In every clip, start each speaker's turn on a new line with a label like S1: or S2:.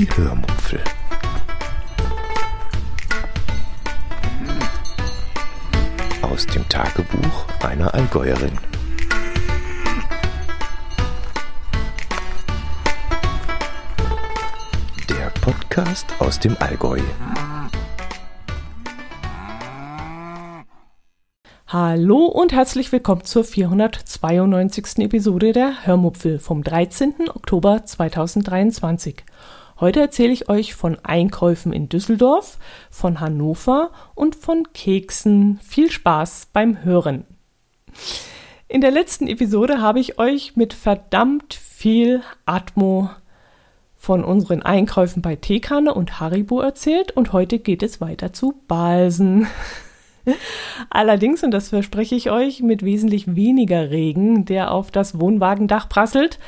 S1: Die Hörmupfel. Aus dem Tagebuch einer Allgäuerin. Der Podcast aus dem Allgäu.
S2: Hallo und herzlich willkommen zur 492. Episode der Hörmupfel vom 13. Oktober 2023. Heute erzähle ich euch von Einkäufen in Düsseldorf, von Hannover und von Keksen. Viel Spaß beim Hören. In der letzten Episode habe ich euch mit verdammt viel Atmo von unseren Einkäufen bei Teekanne und Haribo erzählt und heute geht es weiter zu Balsen. Allerdings, und das verspreche ich euch, mit wesentlich weniger Regen, der auf das Wohnwagendach prasselt.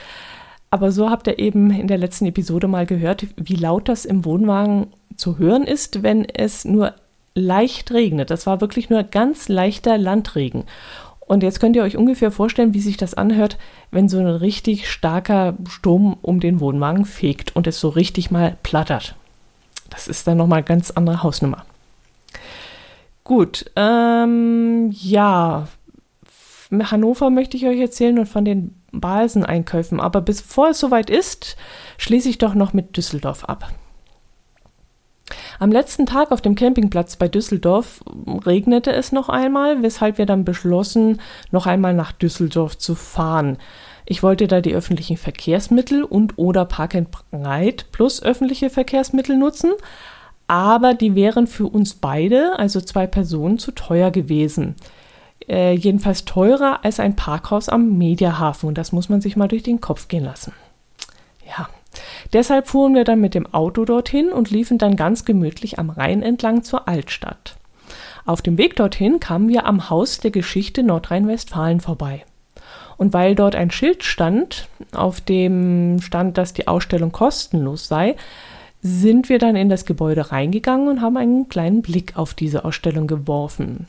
S2: Aber so habt ihr eben in der letzten Episode mal gehört, wie laut das im Wohnwagen zu hören ist, wenn es nur leicht regnet. Das war wirklich nur ganz leichter Landregen. Und jetzt könnt ihr euch ungefähr vorstellen, wie sich das anhört, wenn so ein richtig starker Sturm um den Wohnwagen fegt und es so richtig mal plattert. Das ist dann nochmal ganz andere Hausnummer. Gut, ähm, ja, Hannover möchte ich euch erzählen und von den Balseneinkäufen. Aber bevor es soweit ist, schließe ich doch noch mit Düsseldorf ab. Am letzten Tag auf dem Campingplatz bei Düsseldorf regnete es noch einmal, weshalb wir dann beschlossen, noch einmal nach Düsseldorf zu fahren. Ich wollte da die öffentlichen Verkehrsmittel und oder Park and Ride plus öffentliche Verkehrsmittel nutzen, aber die wären für uns beide, also zwei Personen, zu teuer gewesen. Äh, jedenfalls teurer als ein Parkhaus am Mediahafen und das muss man sich mal durch den Kopf gehen lassen. Ja, deshalb fuhren wir dann mit dem Auto dorthin und liefen dann ganz gemütlich am Rhein entlang zur Altstadt. Auf dem Weg dorthin kamen wir am Haus der Geschichte Nordrhein-Westfalen vorbei. Und weil dort ein Schild stand, auf dem stand, dass die Ausstellung kostenlos sei, sind wir dann in das Gebäude reingegangen und haben einen kleinen Blick auf diese Ausstellung geworfen.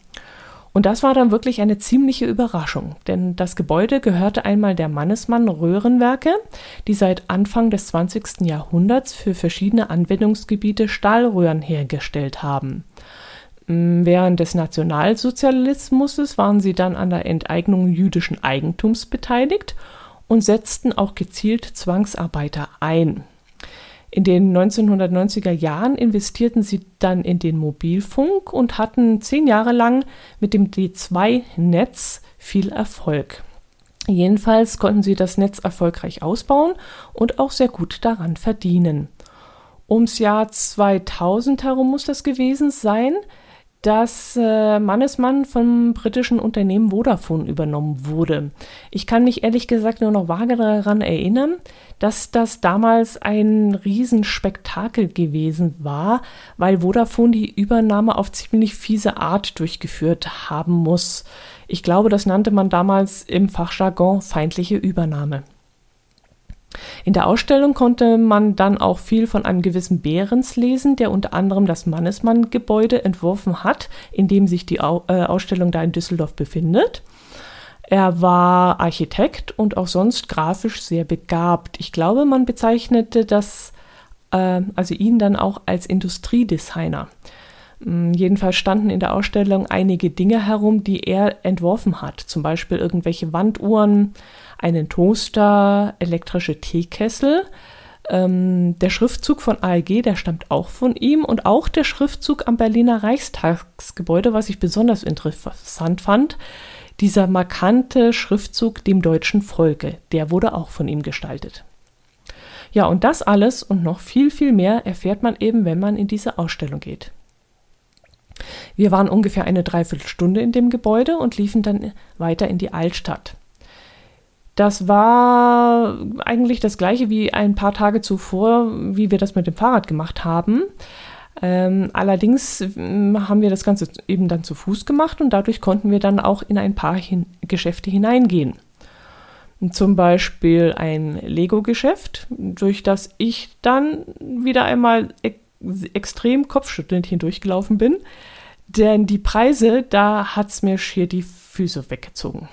S2: Und das war dann wirklich eine ziemliche Überraschung, denn das Gebäude gehörte einmal der Mannesmann Röhrenwerke, die seit Anfang des 20. Jahrhunderts für verschiedene Anwendungsgebiete Stahlröhren hergestellt haben. Mm, während des Nationalsozialismus waren sie dann an der Enteignung jüdischen Eigentums beteiligt und setzten auch gezielt Zwangsarbeiter ein. In den 1990er Jahren investierten sie dann in den Mobilfunk und hatten zehn Jahre lang mit dem D2-Netz viel Erfolg. Jedenfalls konnten sie das Netz erfolgreich ausbauen und auch sehr gut daran verdienen. Ums Jahr 2000 herum muss das gewesen sein dass äh, Mannesmann vom britischen Unternehmen Vodafone übernommen wurde. Ich kann mich ehrlich gesagt nur noch vage daran erinnern, dass das damals ein Riesenspektakel gewesen war, weil Vodafone die Übernahme auf ziemlich fiese Art durchgeführt haben muss. Ich glaube, das nannte man damals im Fachjargon feindliche Übernahme. In der Ausstellung konnte man dann auch viel von einem gewissen Behrens lesen, der unter anderem das Mannesmann-Gebäude entworfen hat, in dem sich die äh, Ausstellung da in Düsseldorf befindet. Er war Architekt und auch sonst grafisch sehr begabt. Ich glaube, man bezeichnete das, äh, also ihn dann auch als Industriedesigner. Hm, jedenfalls standen in der Ausstellung einige Dinge herum, die er entworfen hat. Zum Beispiel irgendwelche Wanduhren, einen Toaster, elektrische Teekessel. Ähm, der Schriftzug von ALG, der stammt auch von ihm und auch der Schriftzug am Berliner Reichstagsgebäude, was ich besonders interessant fand. Dieser markante Schriftzug dem deutschen Volke, der wurde auch von ihm gestaltet. Ja, und das alles und noch viel, viel mehr erfährt man eben, wenn man in diese Ausstellung geht. Wir waren ungefähr eine Dreiviertelstunde in dem Gebäude und liefen dann weiter in die Altstadt. Das war eigentlich das gleiche wie ein paar Tage zuvor, wie wir das mit dem Fahrrad gemacht haben. Ähm, allerdings ähm, haben wir das Ganze eben dann zu Fuß gemacht und dadurch konnten wir dann auch in ein paar hin Geschäfte hineingehen. Zum Beispiel ein Lego-Geschäft, durch das ich dann wieder einmal e extrem kopfschüttelnd hindurchgelaufen bin. Denn die Preise, da hat es mir schier die Füße weggezogen.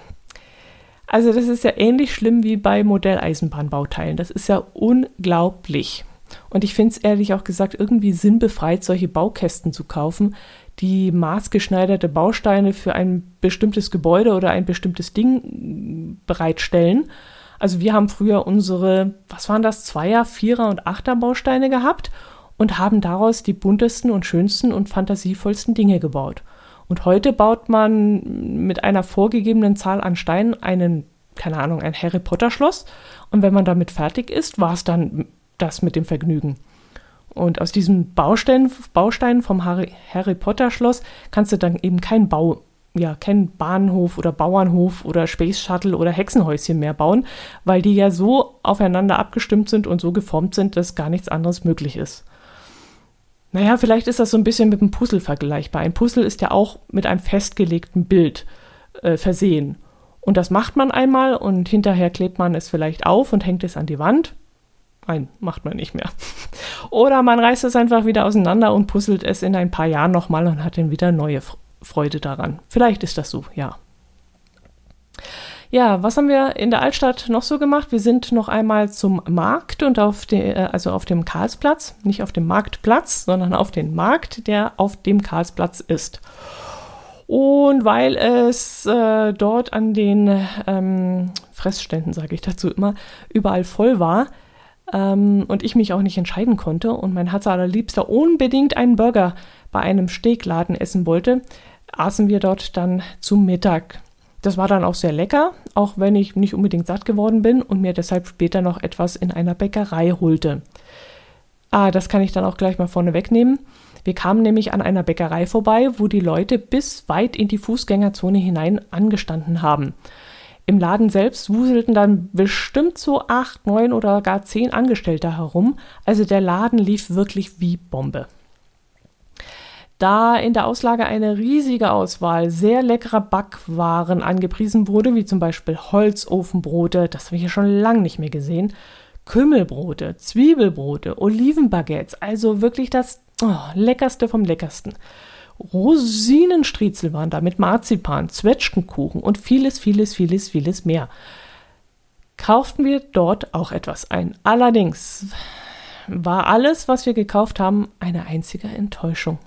S2: Also das ist ja ähnlich schlimm wie bei Modelleisenbahnbauteilen. Das ist ja unglaublich. Und ich finde es ehrlich auch gesagt irgendwie sinnbefreit, solche Baukästen zu kaufen, die maßgeschneiderte Bausteine für ein bestimmtes Gebäude oder ein bestimmtes Ding bereitstellen. Also wir haben früher unsere, was waren das, Zweier, Vierer und Achter Bausteine gehabt und haben daraus die buntesten und schönsten und fantasievollsten Dinge gebaut. Und heute baut man mit einer vorgegebenen Zahl an Steinen einen, keine Ahnung, ein Harry Potter Schloss. Und wenn man damit fertig ist, war es dann das mit dem Vergnügen. Und aus diesen Bausteinen, Bausteinen vom Harry, Harry Potter Schloss kannst du dann eben kein Bau, ja, kein Bahnhof oder Bauernhof oder Space Shuttle oder Hexenhäuschen mehr bauen, weil die ja so aufeinander abgestimmt sind und so geformt sind, dass gar nichts anderes möglich ist. Naja, vielleicht ist das so ein bisschen mit einem Puzzle vergleichbar. Ein Puzzle ist ja auch mit einem festgelegten Bild äh, versehen. Und das macht man einmal und hinterher klebt man es vielleicht auf und hängt es an die Wand Nein, macht man nicht mehr. Oder man reißt es einfach wieder auseinander und puzzelt es in ein paar Jahren nochmal und hat dann wieder neue Freude daran. Vielleicht ist das so, ja. Ja, was haben wir in der Altstadt noch so gemacht? Wir sind noch einmal zum Markt und auf de, äh, also auf dem Karlsplatz, nicht auf dem Marktplatz, sondern auf den Markt, der auf dem Karlsplatz ist. Und weil es äh, dort an den ähm, Fressständen, sage ich dazu immer, überall voll war, ähm, und ich mich auch nicht entscheiden konnte und mein Herz allerliebster unbedingt einen Burger bei einem Steakladen essen wollte, aßen wir dort dann zum Mittag. Das war dann auch sehr lecker, auch wenn ich nicht unbedingt satt geworden bin und mir deshalb später noch etwas in einer Bäckerei holte. Ah, das kann ich dann auch gleich mal vorne wegnehmen. Wir kamen nämlich an einer Bäckerei vorbei, wo die Leute bis weit in die Fußgängerzone hinein angestanden haben. Im Laden selbst wuselten dann bestimmt so acht, neun oder gar zehn Angestellte herum. Also der Laden lief wirklich wie Bombe. Da in der Auslage eine riesige Auswahl sehr leckerer Backwaren angepriesen wurde, wie zum Beispiel Holzofenbrote, das habe ich ja schon lange nicht mehr gesehen, Kümmelbrote, Zwiebelbrote, Olivenbaguettes, also wirklich das oh, leckerste vom leckersten. Rosinenstriezel waren da mit Marzipan, Zwetschgenkuchen und vieles, vieles, vieles, vieles mehr. Kauften wir dort auch etwas ein. Allerdings war alles, was wir gekauft haben, eine einzige Enttäuschung.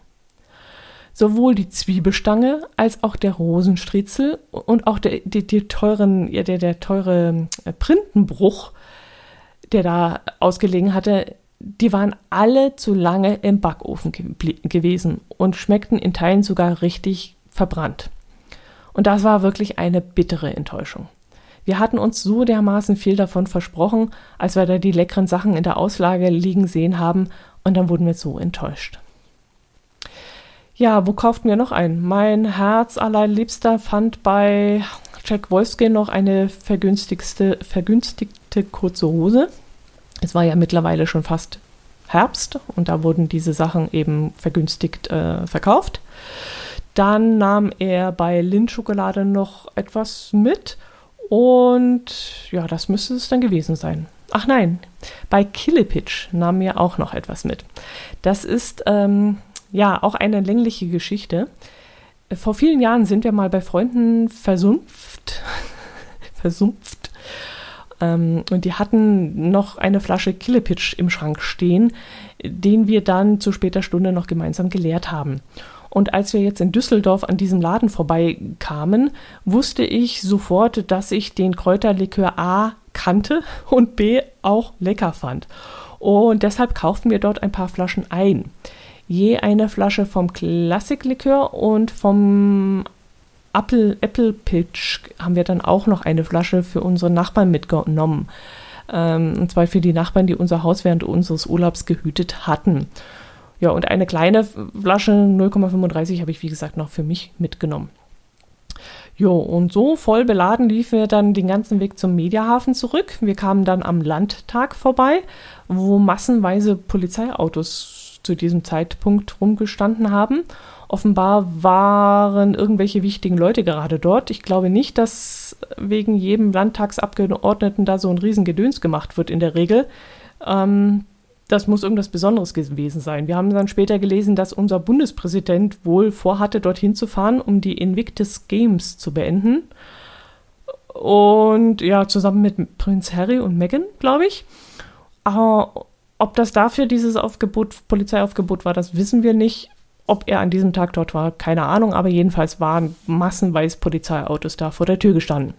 S2: Sowohl die Zwiebelstange als auch der Rosenstriezel und auch der, die, die teuren, ja, der, der teure äh, Printenbruch, der da ausgelegen hatte, die waren alle zu lange im Backofen ge gewesen und schmeckten in Teilen sogar richtig verbrannt. Und das war wirklich eine bittere Enttäuschung. Wir hatten uns so dermaßen viel davon versprochen, als wir da die leckeren Sachen in der Auslage liegen sehen haben, und dann wurden wir so enttäuscht. Ja, wo kauften wir noch ein? Mein Herz allerliebster fand bei Jack Wolfskin noch eine vergünstigte, vergünstigte kurze Hose. Es war ja mittlerweile schon fast Herbst und da wurden diese Sachen eben vergünstigt äh, verkauft. Dann nahm er bei Lindt-Schokolade noch etwas mit und ja, das müsste es dann gewesen sein. Ach nein, bei Killepitch nahm er auch noch etwas mit. Das ist ähm, ja auch eine längliche Geschichte. Vor vielen Jahren sind wir mal bei Freunden versumpft, versumpft ähm, und die hatten noch eine Flasche Killepitch im Schrank stehen, den wir dann zu später Stunde noch gemeinsam geleert haben. Und als wir jetzt in Düsseldorf an diesem Laden vorbeikamen, wusste ich sofort, dass ich den Kräuterlikör A kannte und B auch lecker fand. Und deshalb kauften wir dort ein paar Flaschen ein. Je eine Flasche vom Klassiklikör und vom Apple, Apple Pitch haben wir dann auch noch eine Flasche für unsere Nachbarn mitgenommen. Ähm, und zwar für die Nachbarn, die unser Haus während unseres Urlaubs gehütet hatten. Ja, und eine kleine Flasche 0,35 habe ich, wie gesagt, noch für mich mitgenommen. Jo, und so voll beladen liefen wir dann den ganzen Weg zum Mediahafen zurück. Wir kamen dann am Landtag vorbei, wo massenweise Polizeiautos zu diesem Zeitpunkt rumgestanden haben Offenbar waren irgendwelche wichtigen Leute gerade dort. Ich glaube nicht, dass wegen jedem Landtagsabgeordneten da so ein Riesengedöns gemacht wird in der Regel. Ähm, das muss irgendwas Besonderes gewesen sein. Wir haben dann später gelesen, dass unser Bundespräsident wohl vorhatte, dorthin zu fahren, um die Invictus Games zu beenden. Und ja, zusammen mit Prinz Harry und Meghan, glaube ich. Aber ob das dafür dieses Aufgebot, Polizeiaufgebot war, das wissen wir nicht. Ob er an diesem Tag dort war, keine Ahnung, aber jedenfalls waren massenweise Polizeiautos da vor der Tür gestanden.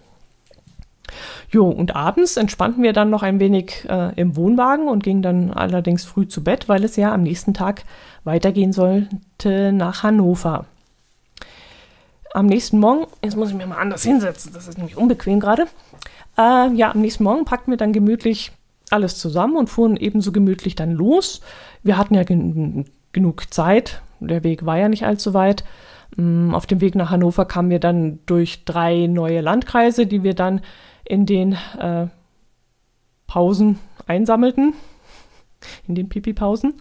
S2: Jo, und abends entspannten wir dann noch ein wenig äh, im Wohnwagen und gingen dann allerdings früh zu Bett, weil es ja am nächsten Tag weitergehen sollte nach Hannover. Am nächsten Morgen, jetzt muss ich mir mal anders hinsetzen, das ist nämlich unbequem gerade. Äh, ja, am nächsten Morgen packten wir dann gemütlich alles zusammen und fuhren ebenso gemütlich dann los. Wir hatten ja gen genug Zeit, der Weg war ja nicht allzu weit. Mm, auf dem Weg nach Hannover kamen wir dann durch drei neue Landkreise, die wir dann in den äh, Pausen einsammelten, in den Pipi-Pausen.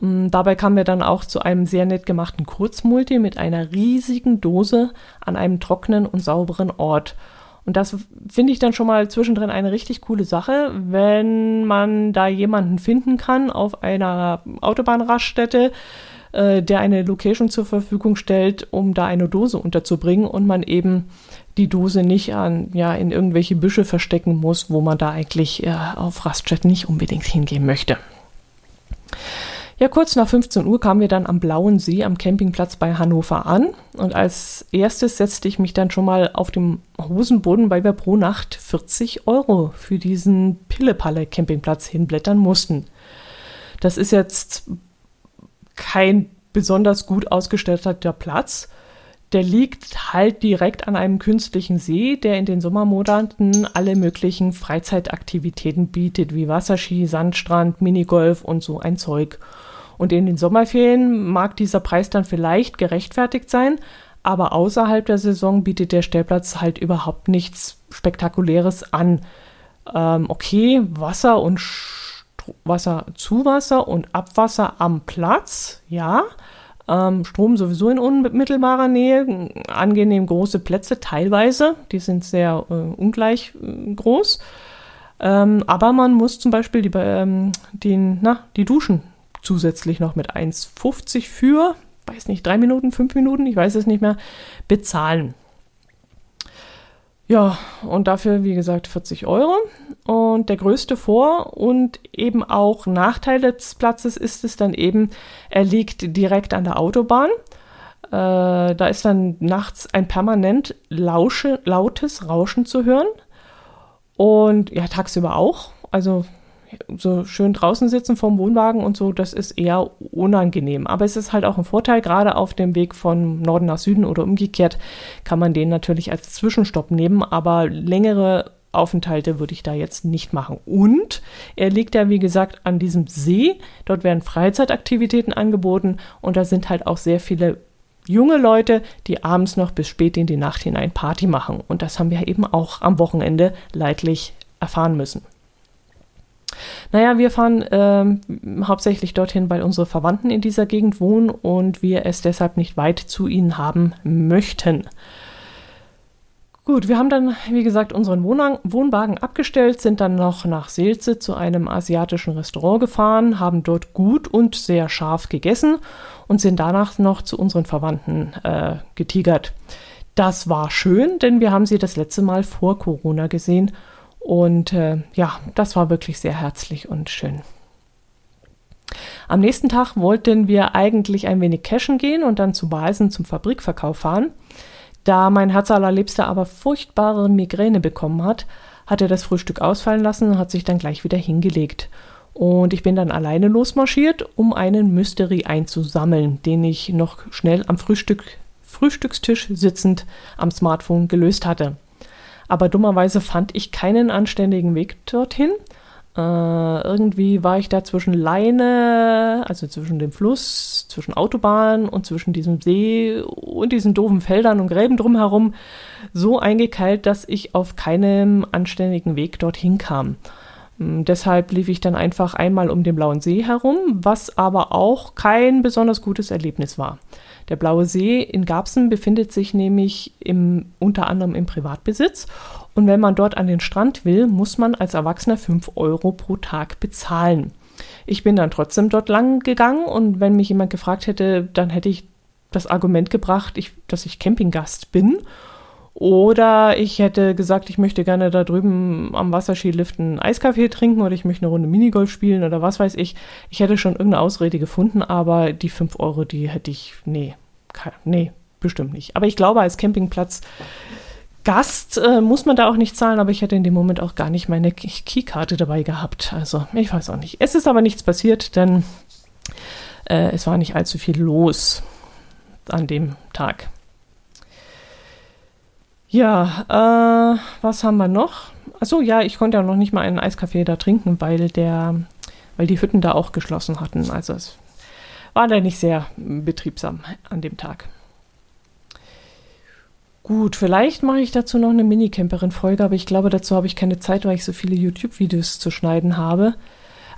S2: Mm, dabei kamen wir dann auch zu einem sehr nett gemachten Kurzmulti mit einer riesigen Dose an einem trockenen und sauberen Ort. Und das finde ich dann schon mal zwischendrin eine richtig coole Sache, wenn man da jemanden finden kann auf einer Autobahnraststätte, äh, der eine Location zur Verfügung stellt, um da eine Dose unterzubringen und man eben die Dose nicht an, ja, in irgendwelche Büsche verstecken muss, wo man da eigentlich äh, auf Raststätten nicht unbedingt hingehen möchte. Ja, kurz nach 15 Uhr kamen wir dann am Blauen See am Campingplatz bei Hannover an. Und als erstes setzte ich mich dann schon mal auf dem Hosenboden, weil wir pro Nacht 40 Euro für diesen Pillepalle-Campingplatz hinblättern mussten. Das ist jetzt kein besonders gut ausgestatteter Platz. Der liegt halt direkt an einem künstlichen See, der in den Sommermonaten alle möglichen Freizeitaktivitäten bietet, wie Wasserski, Sandstrand, Minigolf und so ein Zeug. Und in den Sommerferien mag dieser Preis dann vielleicht gerechtfertigt sein, aber außerhalb der Saison bietet der Stellplatz halt überhaupt nichts Spektakuläres an. Ähm, okay, Wasser und Stro Wasser, Zuwasser und Abwasser am Platz, ja, ähm, Strom sowieso in unmittelbarer Nähe, angenehm große Plätze teilweise, die sind sehr äh, ungleich äh, groß. Ähm, aber man muss zum Beispiel die, ähm, den, na, die Duschen zusätzlich noch mit 1,50 für, weiß nicht, drei Minuten, fünf Minuten, ich weiß es nicht mehr, bezahlen. Ja, und dafür, wie gesagt, 40 Euro. Und der größte Vor- und eben auch Nachteil des Platzes ist es dann eben, er liegt direkt an der Autobahn. Äh, da ist dann nachts ein permanent lausche, lautes Rauschen zu hören. Und ja, tagsüber auch. Also so schön draußen sitzen vom Wohnwagen und so, das ist eher unangenehm. Aber es ist halt auch ein Vorteil, gerade auf dem Weg von Norden nach Süden oder umgekehrt kann man den natürlich als Zwischenstopp nehmen, aber längere Aufenthalte würde ich da jetzt nicht machen. Und er liegt ja, wie gesagt, an diesem See. Dort werden Freizeitaktivitäten angeboten und da sind halt auch sehr viele junge Leute, die abends noch bis spät in die Nacht hinein Party machen. Und das haben wir eben auch am Wochenende leidlich erfahren müssen. Naja, wir fahren ähm, hauptsächlich dorthin, weil unsere Verwandten in dieser Gegend wohnen und wir es deshalb nicht weit zu ihnen haben möchten. Gut, wir haben dann, wie gesagt, unseren Wohnwagen abgestellt, sind dann noch nach Seelze zu einem asiatischen Restaurant gefahren, haben dort gut und sehr scharf gegessen und sind danach noch zu unseren Verwandten äh, getigert. Das war schön, denn wir haben sie das letzte Mal vor Corona gesehen und äh, ja, das war wirklich sehr herzlich und schön. Am nächsten Tag wollten wir eigentlich ein wenig cashen gehen und dann zu Basen zum Fabrikverkauf fahren. Da mein Herz allerliebster aber furchtbare Migräne bekommen hat, hat er das Frühstück ausfallen lassen und hat sich dann gleich wieder hingelegt. Und ich bin dann alleine losmarschiert, um einen Mystery einzusammeln, den ich noch schnell am Frühstück, Frühstückstisch sitzend am Smartphone gelöst hatte. Aber dummerweise fand ich keinen anständigen Weg dorthin. Äh, irgendwie war ich da zwischen Leine, also zwischen dem Fluss, zwischen Autobahn und zwischen diesem See und diesen doofen Feldern und Gräben drumherum so eingekeilt, dass ich auf keinem anständigen Weg dorthin kam. Ähm, deshalb lief ich dann einfach einmal um den Blauen See herum, was aber auch kein besonders gutes Erlebnis war. Der Blaue See in Garbsen befindet sich nämlich im, unter anderem im Privatbesitz. Und wenn man dort an den Strand will, muss man als Erwachsener 5 Euro pro Tag bezahlen. Ich bin dann trotzdem dort lang gegangen und wenn mich jemand gefragt hätte, dann hätte ich das Argument gebracht, ich, dass ich Campinggast bin. Oder ich hätte gesagt, ich möchte gerne da drüben am Wasserskilift einen Eiskaffee trinken oder ich möchte eine Runde Minigolf spielen oder was weiß ich. Ich hätte schon irgendeine Ausrede gefunden, aber die 5 Euro, die hätte ich, nee, nee, bestimmt nicht. Aber ich glaube, als Campingplatz Gast äh, muss man da auch nicht zahlen, aber ich hätte in dem Moment auch gar nicht meine Keykarte dabei gehabt. Also ich weiß auch nicht. Es ist aber nichts passiert, denn äh, es war nicht allzu viel los an dem Tag. Ja, äh, was haben wir noch? Achso, ja, ich konnte ja noch nicht mal einen Eiskaffee da trinken, weil der, weil die Hütten da auch geschlossen hatten. Also es war da nicht sehr betriebsam an dem Tag. Gut, vielleicht mache ich dazu noch eine Minicamperin-Folge, aber ich glaube, dazu habe ich keine Zeit, weil ich so viele YouTube-Videos zu schneiden habe.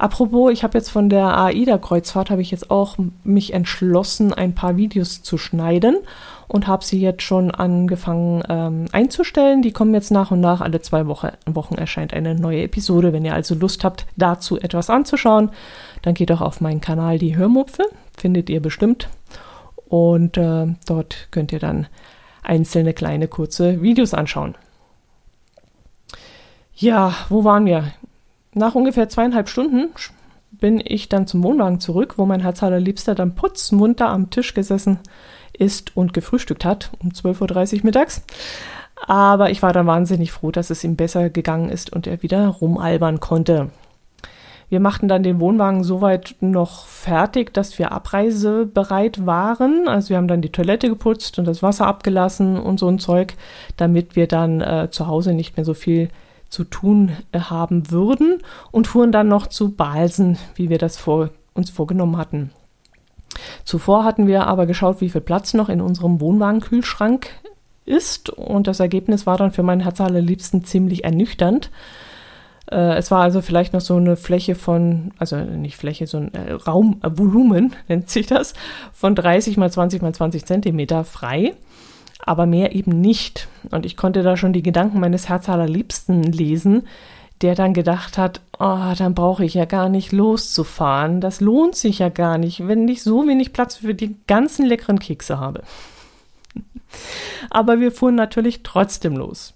S2: Apropos, ich habe jetzt von der AIDA-Kreuzfahrt habe ich jetzt auch mich entschlossen, ein paar Videos zu schneiden und habe sie jetzt schon angefangen ähm, einzustellen. Die kommen jetzt nach und nach. Alle zwei Woche, Wochen erscheint eine neue Episode. Wenn ihr also Lust habt, dazu etwas anzuschauen, dann geht auch auf meinen Kanal die Hörmupfe. Findet ihr bestimmt. Und äh, dort könnt ihr dann einzelne kleine kurze Videos anschauen. Ja, wo waren wir? Nach ungefähr zweieinhalb Stunden bin ich dann zum Wohnwagen zurück, wo mein Herz allerliebster dann putzmunter am Tisch gesessen ist und gefrühstückt hat um 12.30 Uhr mittags. Aber ich war dann wahnsinnig froh, dass es ihm besser gegangen ist und er wieder rumalbern konnte. Wir machten dann den Wohnwagen soweit noch fertig, dass wir abreisebereit waren. Also wir haben dann die Toilette geputzt und das Wasser abgelassen und so ein Zeug, damit wir dann äh, zu Hause nicht mehr so viel zu tun äh, haben würden und fuhren dann noch zu Balsen, wie wir das vor, uns vorgenommen hatten. Zuvor hatten wir aber geschaut, wie viel Platz noch in unserem Wohnwagenkühlschrank ist und das Ergebnis war dann für meinen Herz allerliebsten ziemlich ernüchternd. Äh, es war also vielleicht noch so eine Fläche von, also nicht Fläche, so ein äh, Raumvolumen nennt sich das, von 30 mal 20 mal 20 Zentimeter frei, aber mehr eben nicht. Und ich konnte da schon die Gedanken meines Herz allerliebsten lesen, der dann gedacht hat, oh, dann brauche ich ja gar nicht loszufahren. Das lohnt sich ja gar nicht, wenn ich so wenig Platz für die ganzen leckeren Kekse habe. Aber wir fuhren natürlich trotzdem los.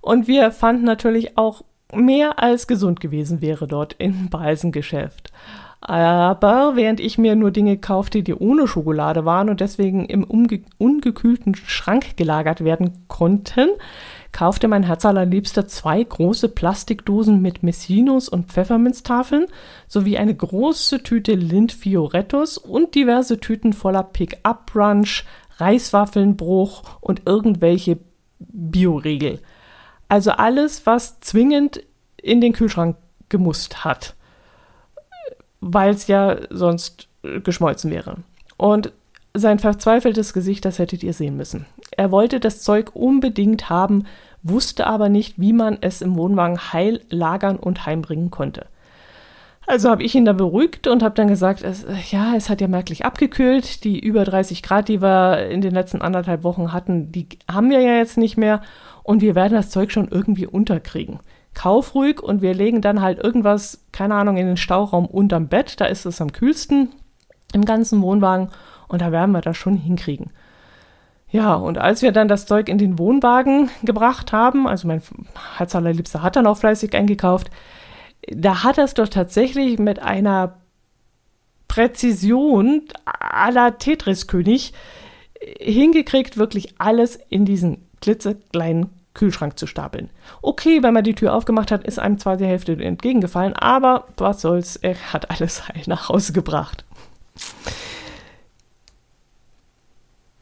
S2: Und wir fanden natürlich auch mehr als gesund gewesen wäre dort im Balsengeschäft. Aber während ich mir nur Dinge kaufte, die ohne Schokolade waren und deswegen im ungekühlten Schrank gelagert werden konnten, kaufte mein Herz allerliebster zwei große Plastikdosen mit Messinos und Pfefferminztafeln sowie eine große Tüte Lind Fiorettos und diverse Tüten voller Pick-up-Brunch, Reiswaffelnbruch und irgendwelche Bioriegel. Also alles, was zwingend in den Kühlschrank gemusst hat, weil es ja sonst geschmolzen wäre. Und sein verzweifeltes Gesicht, das hättet ihr sehen müssen. Er wollte das Zeug unbedingt haben, wusste aber nicht, wie man es im Wohnwagen heil lagern und heimbringen konnte. Also habe ich ihn da beruhigt und habe dann gesagt, es, ja, es hat ja merklich abgekühlt. Die über 30 Grad, die wir in den letzten anderthalb Wochen hatten, die haben wir ja jetzt nicht mehr und wir werden das Zeug schon irgendwie unterkriegen. Kauf ruhig und wir legen dann halt irgendwas, keine Ahnung, in den Stauraum unterm Bett, da ist es am kühlsten im ganzen Wohnwagen und da werden wir das schon hinkriegen. Ja, und als wir dann das Zeug in den Wohnwagen gebracht haben, also mein Herz allerliebster hat dann auch fleißig eingekauft, da hat er es doch tatsächlich mit einer Präzision aller Tetris-König hingekriegt, wirklich alles in diesen klitzekleinen Kühlschrank zu stapeln. Okay, wenn man die Tür aufgemacht hat, ist einem zwar die Hälfte entgegengefallen, aber was soll's, er hat alles heil nach Hause gebracht.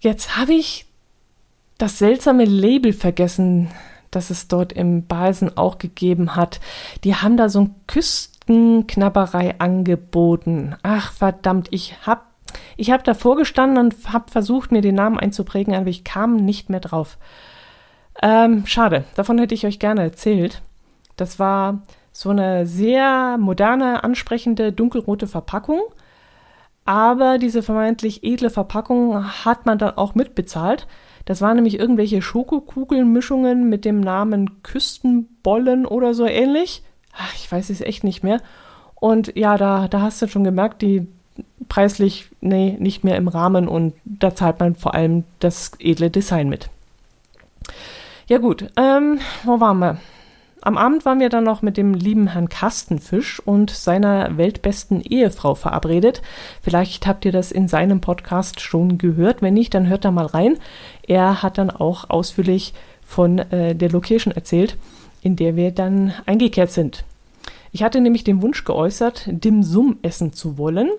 S2: Jetzt habe ich das seltsame Label vergessen, das es dort im Balsen auch gegeben hat. Die haben da so ein Küstenknabberei angeboten. Ach verdammt, ich habe ich hab davor gestanden und habe versucht, mir den Namen einzuprägen, aber ich kam nicht mehr drauf. Ähm, schade, davon hätte ich euch gerne erzählt. Das war so eine sehr moderne, ansprechende, dunkelrote Verpackung. Aber diese vermeintlich edle Verpackung hat man dann auch mitbezahlt. Das waren nämlich irgendwelche Schokokugelmischungen mit dem Namen Küstenbollen oder so ähnlich. Ach, ich weiß es echt nicht mehr. Und ja, da, da hast du schon gemerkt, die preislich, nee, nicht mehr im Rahmen und da zahlt man vor allem das edle Design mit. Ja gut, ähm, wo waren wir? Am Abend waren wir dann noch mit dem lieben Herrn Kastenfisch und seiner weltbesten Ehefrau verabredet. Vielleicht habt ihr das in seinem Podcast schon gehört. Wenn nicht, dann hört da mal rein. Er hat dann auch ausführlich von äh, der Location erzählt, in der wir dann eingekehrt sind. Ich hatte nämlich den Wunsch geäußert, Dim Sum essen zu wollen.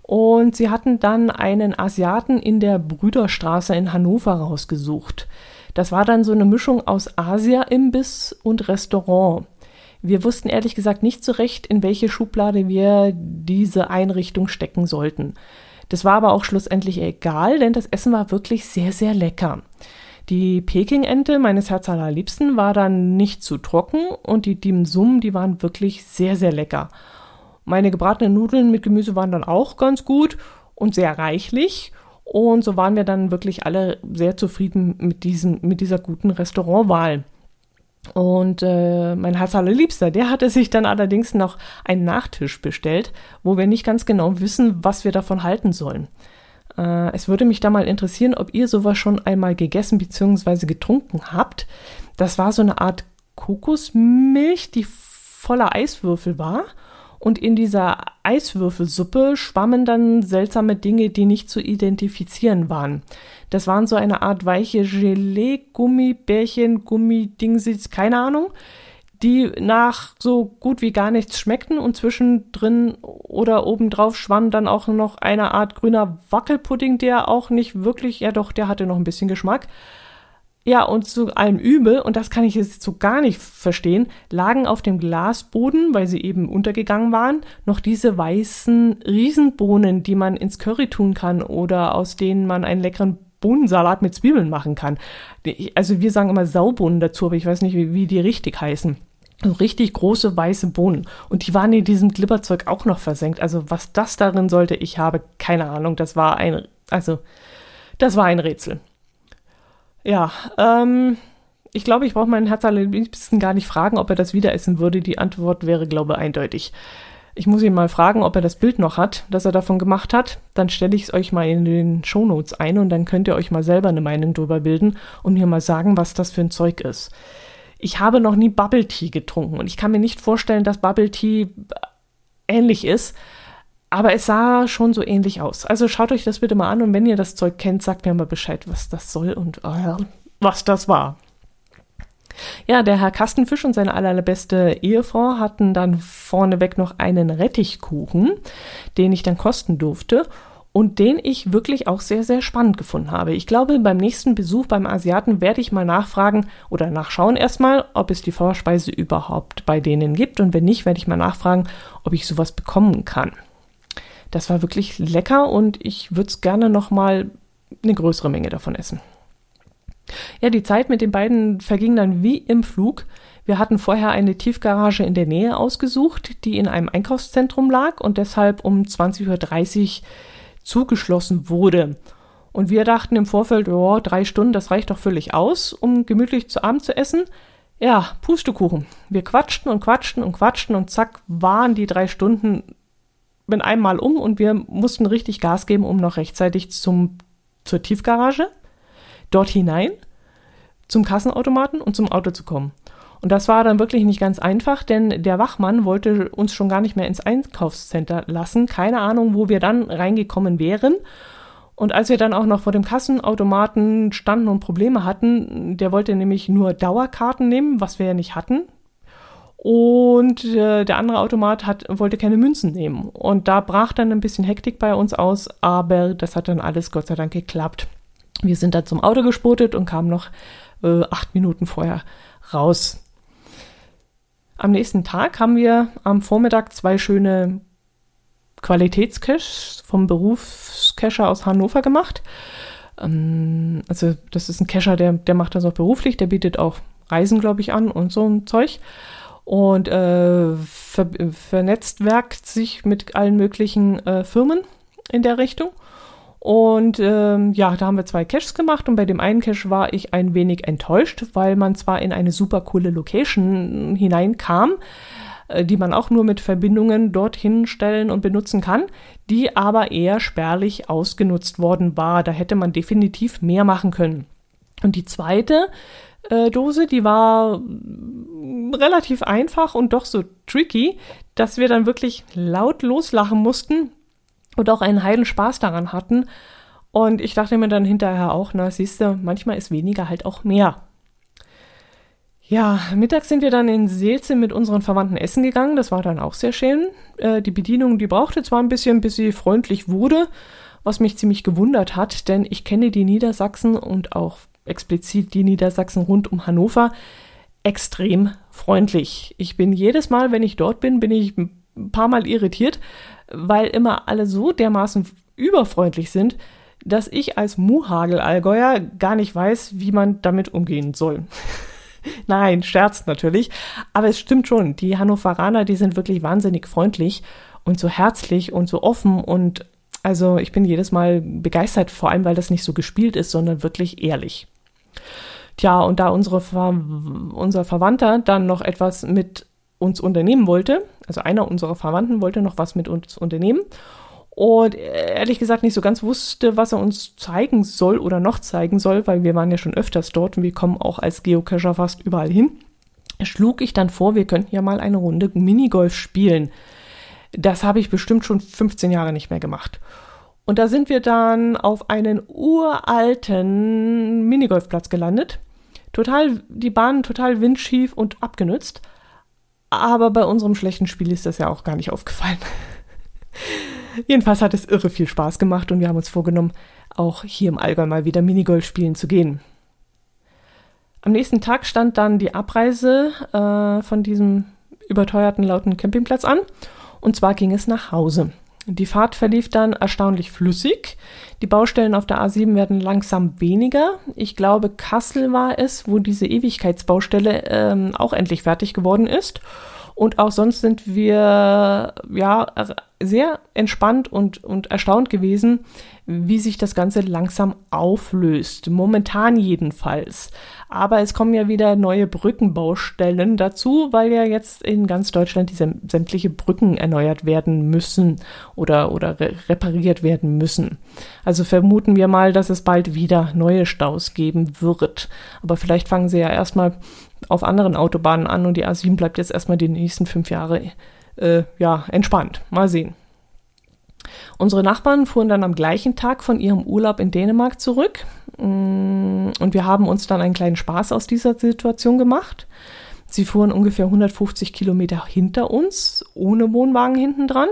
S2: Und sie hatten dann einen Asiaten in der Brüderstraße in Hannover rausgesucht. Das war dann so eine Mischung aus Asia-Imbiss und Restaurant. Wir wussten ehrlich gesagt nicht so recht, in welche Schublade wir diese Einrichtung stecken sollten. Das war aber auch schlussendlich egal, denn das Essen war wirklich sehr, sehr lecker. Die Peking-Ente meines Herz allerliebsten war dann nicht zu trocken und die Dim Sum, die waren wirklich sehr, sehr lecker. Meine gebratenen Nudeln mit Gemüse waren dann auch ganz gut und sehr reichlich und so waren wir dann wirklich alle sehr zufrieden mit, diesem, mit dieser guten Restaurantwahl. Und äh, mein Herz allerliebster, der hatte sich dann allerdings noch einen Nachtisch bestellt, wo wir nicht ganz genau wissen, was wir davon halten sollen. Äh, es würde mich da mal interessieren, ob ihr sowas schon einmal gegessen bzw. getrunken habt. Das war so eine Art Kokosmilch, die voller Eiswürfel war und in dieser Eiswürfelsuppe schwammen dann seltsame Dinge, die nicht zu identifizieren waren. Das waren so eine Art weiche Gelee, Gummibärchen, Gummidingsits, keine Ahnung, die nach so gut wie gar nichts schmeckten und zwischendrin oder obendrauf schwamm dann auch noch eine Art grüner Wackelpudding, der auch nicht wirklich, ja doch, der hatte noch ein bisschen Geschmack. Ja, und zu allem Übel, und das kann ich jetzt so gar nicht verstehen, lagen auf dem Glasboden, weil sie eben untergegangen waren, noch diese weißen Riesenbohnen, die man ins Curry tun kann oder aus denen man einen leckeren Bohnensalat mit Zwiebeln machen kann. Also wir sagen immer Saubohnen dazu, aber ich weiß nicht, wie, wie die richtig heißen. So richtig große weiße Bohnen. Und die waren in diesem Glibberzeug auch noch versenkt. Also was das darin sollte, ich habe keine Ahnung. Das war ein, also, das war ein Rätsel. Ja, ähm, ich glaube, ich brauche meinen Herz allerliebsten gar nicht fragen, ob er das wieder essen würde. Die Antwort wäre, glaube ich, eindeutig. Ich muss ihn mal fragen, ob er das Bild noch hat, das er davon gemacht hat. Dann stelle ich es euch mal in den Shownotes ein und dann könnt ihr euch mal selber eine Meinung drüber bilden und mir mal sagen, was das für ein Zeug ist. Ich habe noch nie Bubble Tea getrunken und ich kann mir nicht vorstellen, dass Bubble Tea ähnlich ist. Aber es sah schon so ähnlich aus. Also schaut euch das bitte mal an und wenn ihr das Zeug kennt, sagt mir mal Bescheid, was das soll und äh, was das war. Ja, der Herr Kastenfisch und seine allerbeste Ehefrau hatten dann vorneweg noch einen Rettichkuchen, den ich dann kosten durfte und den ich wirklich auch sehr, sehr spannend gefunden habe. Ich glaube, beim nächsten Besuch beim Asiaten werde ich mal nachfragen oder nachschauen erstmal, ob es die Vorspeise überhaupt bei denen gibt und wenn nicht, werde ich mal nachfragen, ob ich sowas bekommen kann. Das war wirklich lecker und ich würde es gerne noch mal eine größere Menge davon essen. Ja, die Zeit mit den beiden verging dann wie im Flug. Wir hatten vorher eine Tiefgarage in der Nähe ausgesucht, die in einem Einkaufszentrum lag und deshalb um 20.30 Uhr zugeschlossen wurde. Und wir dachten im Vorfeld, oh, drei Stunden, das reicht doch völlig aus, um gemütlich zu Abend zu essen. Ja, Pustekuchen. Wir quatschten und quatschten und quatschten und zack waren die drei Stunden mit einmal um und wir mussten richtig Gas geben, um noch rechtzeitig zum, zur Tiefgarage, dort hinein, zum Kassenautomaten und zum Auto zu kommen. Und das war dann wirklich nicht ganz einfach, denn der Wachmann wollte uns schon gar nicht mehr ins Einkaufscenter lassen. Keine Ahnung, wo wir dann reingekommen wären. Und als wir dann auch noch vor dem Kassenautomaten standen und Probleme hatten, der wollte nämlich nur Dauerkarten nehmen, was wir ja nicht hatten. Und äh, der andere Automat hat, wollte keine Münzen nehmen. Und da brach dann ein bisschen Hektik bei uns aus, aber das hat dann alles Gott sei Dank geklappt. Wir sind dann zum Auto gespurtet und kamen noch äh, acht Minuten vorher raus. Am nächsten Tag haben wir am Vormittag zwei schöne Qualitätscaches vom Berufscacher aus Hannover gemacht. Ähm, also das ist ein Cacher, der, der macht das auch beruflich, der bietet auch Reisen, glaube ich, an und so ein Zeug und äh, ver vernetzwerkt sich mit allen möglichen äh, Firmen in der Richtung. Und ähm, ja, da haben wir zwei Caches gemacht und bei dem einen Cache war ich ein wenig enttäuscht, weil man zwar in eine super coole Location hineinkam, äh, die man auch nur mit Verbindungen dorthin stellen und benutzen kann, die aber eher spärlich ausgenutzt worden war. Da hätte man definitiv mehr machen können. Und die zweite äh, Dose, die war relativ einfach und doch so tricky, dass wir dann wirklich laut loslachen mussten und auch einen heilen Spaß daran hatten. Und ich dachte mir dann hinterher auch, na siehst du, manchmal ist weniger halt auch mehr. Ja, mittags sind wir dann in Seelze mit unseren Verwandten essen gegangen. Das war dann auch sehr schön. Äh, die Bedienung, die brauchte zwar ein bisschen, bis sie freundlich wurde, was mich ziemlich gewundert hat, denn ich kenne die Niedersachsen und auch explizit die Niedersachsen rund um Hannover extrem freundlich. Ich bin jedes Mal, wenn ich dort bin, bin ich ein paar Mal irritiert, weil immer alle so dermaßen überfreundlich sind, dass ich als Muhagel-Allgäuer gar nicht weiß, wie man damit umgehen soll. Nein, Scherz natürlich. Aber es stimmt schon, die Hannoveraner, die sind wirklich wahnsinnig freundlich und so herzlich und so offen und also ich bin jedes Mal begeistert, vor allem weil das nicht so gespielt ist, sondern wirklich ehrlich. Tja, und da unsere Ver unser Verwandter dann noch etwas mit uns unternehmen wollte, also einer unserer Verwandten wollte noch was mit uns unternehmen und ehrlich gesagt nicht so ganz wusste, was er uns zeigen soll oder noch zeigen soll, weil wir waren ja schon öfters dort und wir kommen auch als Geocacher fast überall hin, schlug ich dann vor, wir könnten ja mal eine Runde Minigolf spielen. Das habe ich bestimmt schon 15 Jahre nicht mehr gemacht. Und da sind wir dann auf einen uralten Minigolfplatz gelandet. Total, die Bahn total windschief und abgenützt. Aber bei unserem schlechten Spiel ist das ja auch gar nicht aufgefallen. Jedenfalls hat es irre viel Spaß gemacht und wir haben uns vorgenommen, auch hier im Allgäu mal wieder Minigolf spielen zu gehen. Am nächsten Tag stand dann die Abreise äh, von diesem überteuerten lauten Campingplatz an und zwar ging es nach Hause. Die Fahrt verlief dann erstaunlich flüssig. Die Baustellen auf der A7 werden langsam weniger. Ich glaube, Kassel war es, wo diese Ewigkeitsbaustelle ähm, auch endlich fertig geworden ist. Und auch sonst sind wir ja sehr entspannt und, und erstaunt gewesen, wie sich das Ganze langsam auflöst. Momentan jedenfalls. Aber es kommen ja wieder neue Brückenbaustellen dazu, weil ja jetzt in ganz Deutschland diese sämtliche Brücken erneuert werden müssen oder, oder re repariert werden müssen. Also vermuten wir mal, dass es bald wieder neue Staus geben wird. Aber vielleicht fangen sie ja erstmal auf anderen Autobahnen an und die A7 bleibt jetzt erstmal die nächsten fünf Jahre äh, ja, entspannt. Mal sehen. Unsere Nachbarn fuhren dann am gleichen Tag von ihrem Urlaub in Dänemark zurück mm, und wir haben uns dann einen kleinen Spaß aus dieser Situation gemacht. Sie fuhren ungefähr 150 Kilometer hinter uns, ohne Wohnwagen hinten dran.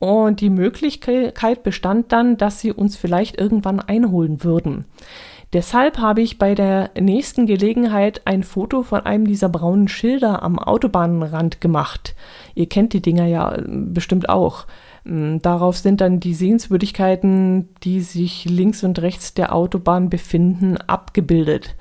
S2: Und die Möglichkeit bestand dann, dass sie uns vielleicht irgendwann einholen würden. Deshalb habe ich bei der nächsten Gelegenheit ein Foto von einem dieser braunen Schilder am Autobahnrand gemacht. Ihr kennt die Dinger ja äh, bestimmt auch. Mm, darauf sind dann die Sehenswürdigkeiten, die sich links und rechts der Autobahn befinden, abgebildet.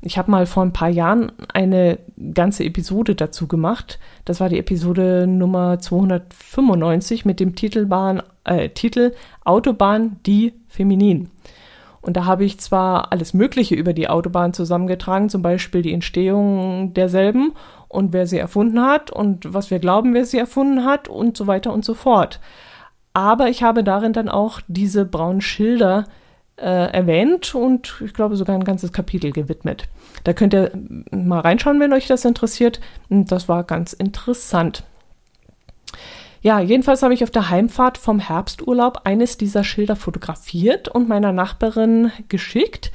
S2: Ich habe mal vor ein paar Jahren eine ganze Episode dazu gemacht. Das war die Episode Nummer 295 mit dem Titelbahn, äh, Titel Autobahn die Feminin. Und da habe ich zwar alles Mögliche über die Autobahn zusammengetragen, zum Beispiel die Entstehung derselben und wer sie erfunden hat und was wir glauben, wer sie erfunden hat und so weiter und so fort. Aber ich habe darin dann auch diese braunen Schilder äh, erwähnt und ich glaube sogar ein ganzes Kapitel gewidmet. Da könnt ihr mal reinschauen, wenn euch das interessiert. Das war ganz interessant. Ja, jedenfalls habe ich auf der Heimfahrt vom Herbsturlaub eines dieser Schilder fotografiert und meiner Nachbarin geschickt,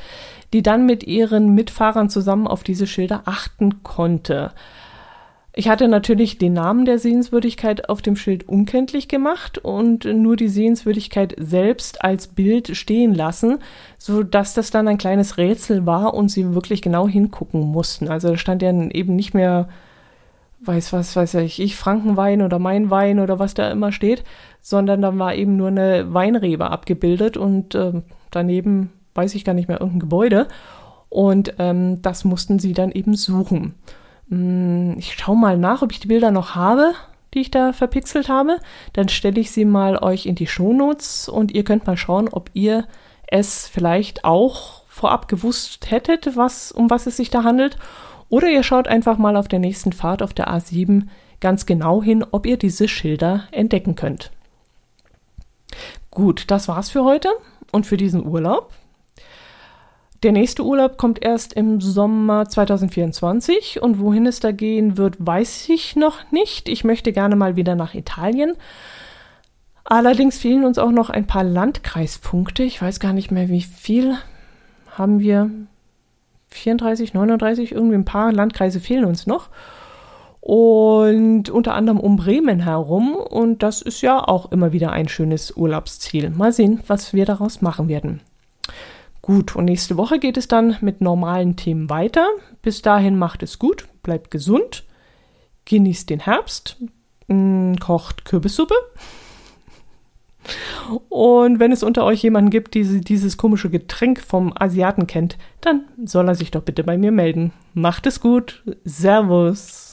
S2: die dann mit ihren Mitfahrern zusammen auf diese Schilder achten konnte. Ich hatte natürlich den Namen der Sehenswürdigkeit auf dem Schild unkenntlich gemacht und nur die Sehenswürdigkeit selbst als Bild stehen lassen, so dass das dann ein kleines Rätsel war und sie wirklich genau hingucken mussten. Also da stand ja eben nicht mehr weiß was, weiß ich, ich, Frankenwein oder mein Wein oder was da immer steht, sondern da war eben nur eine Weinrebe abgebildet und äh, daneben weiß ich gar nicht mehr irgendein Gebäude und ähm, das mussten sie dann eben suchen. Hm, ich schaue mal nach, ob ich die Bilder noch habe, die ich da verpixelt habe. Dann stelle ich sie mal euch in die Shownotes und ihr könnt mal schauen, ob ihr es vielleicht auch vorab gewusst hättet, was, um was es sich da handelt oder ihr schaut einfach mal auf der nächsten Fahrt auf der A7 ganz genau hin, ob ihr diese Schilder entdecken könnt. Gut, das war's für heute und für diesen Urlaub. Der nächste Urlaub kommt erst im Sommer 2024 und wohin es da gehen wird, weiß ich noch nicht. Ich möchte gerne mal wieder nach Italien. Allerdings fehlen uns auch noch ein paar Landkreispunkte. Ich weiß gar nicht mehr, wie viel haben wir. 34, 39, irgendwie ein paar Landkreise fehlen uns noch. Und unter anderem um Bremen herum. Und das ist ja auch immer wieder ein schönes Urlaubsziel. Mal sehen, was wir daraus machen werden. Gut, und nächste Woche geht es dann mit normalen Themen weiter. Bis dahin macht es gut, bleibt gesund, genießt den Herbst, mm, kocht Kürbissuppe. Und wenn es unter euch jemanden gibt, der dieses komische Getränk vom Asiaten kennt, dann soll er sich doch bitte bei mir melden. Macht es gut. Servus.